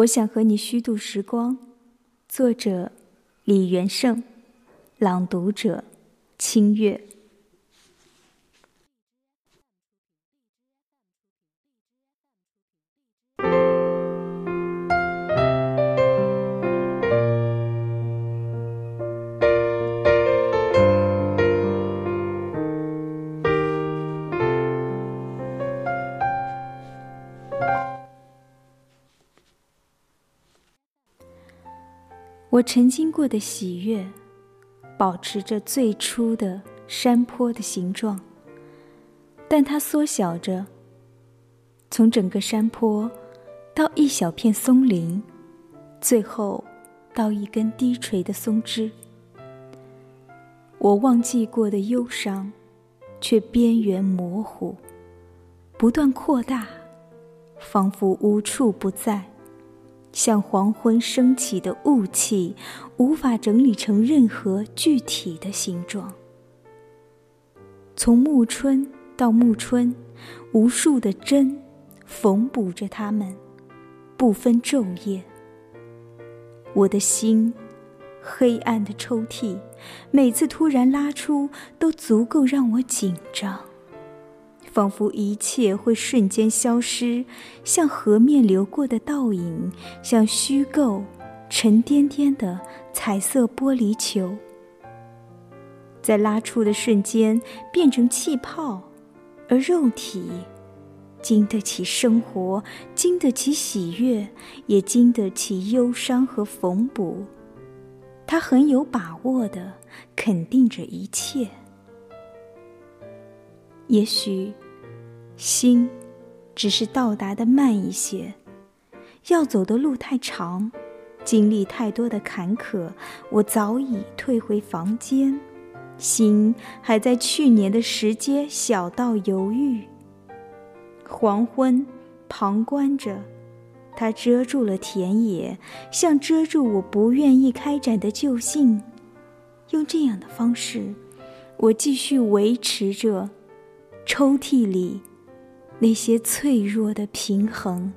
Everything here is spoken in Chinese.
我想和你虚度时光。作者：李元胜，朗读者：清月。我曾经过的喜悦，保持着最初的山坡的形状，但它缩小着，从整个山坡到一小片松林，最后到一根低垂的松枝。我忘记过的忧伤，却边缘模糊，不断扩大，仿佛无处不在。像黄昏升起的雾气，无法整理成任何具体的形状。从暮春到暮春，无数的针缝补着它们，不分昼夜。我的心，黑暗的抽屉，每次突然拉出，都足够让我紧张。仿佛一切会瞬间消失，像河面流过的倒影，像虚构、沉甸甸的彩色玻璃球，在拉出的瞬间变成气泡，而肉体经得起生活，经得起喜悦，也经得起忧伤和缝补。他很有把握的肯定着一切。也许，心只是到达的慢一些，要走的路太长，经历太多的坎坷，我早已退回房间，心还在去年的石阶小道犹豫。黄昏，旁观着，它遮住了田野，像遮住我不愿意开展的旧信。用这样的方式，我继续维持着。抽屉里那些脆弱的平衡。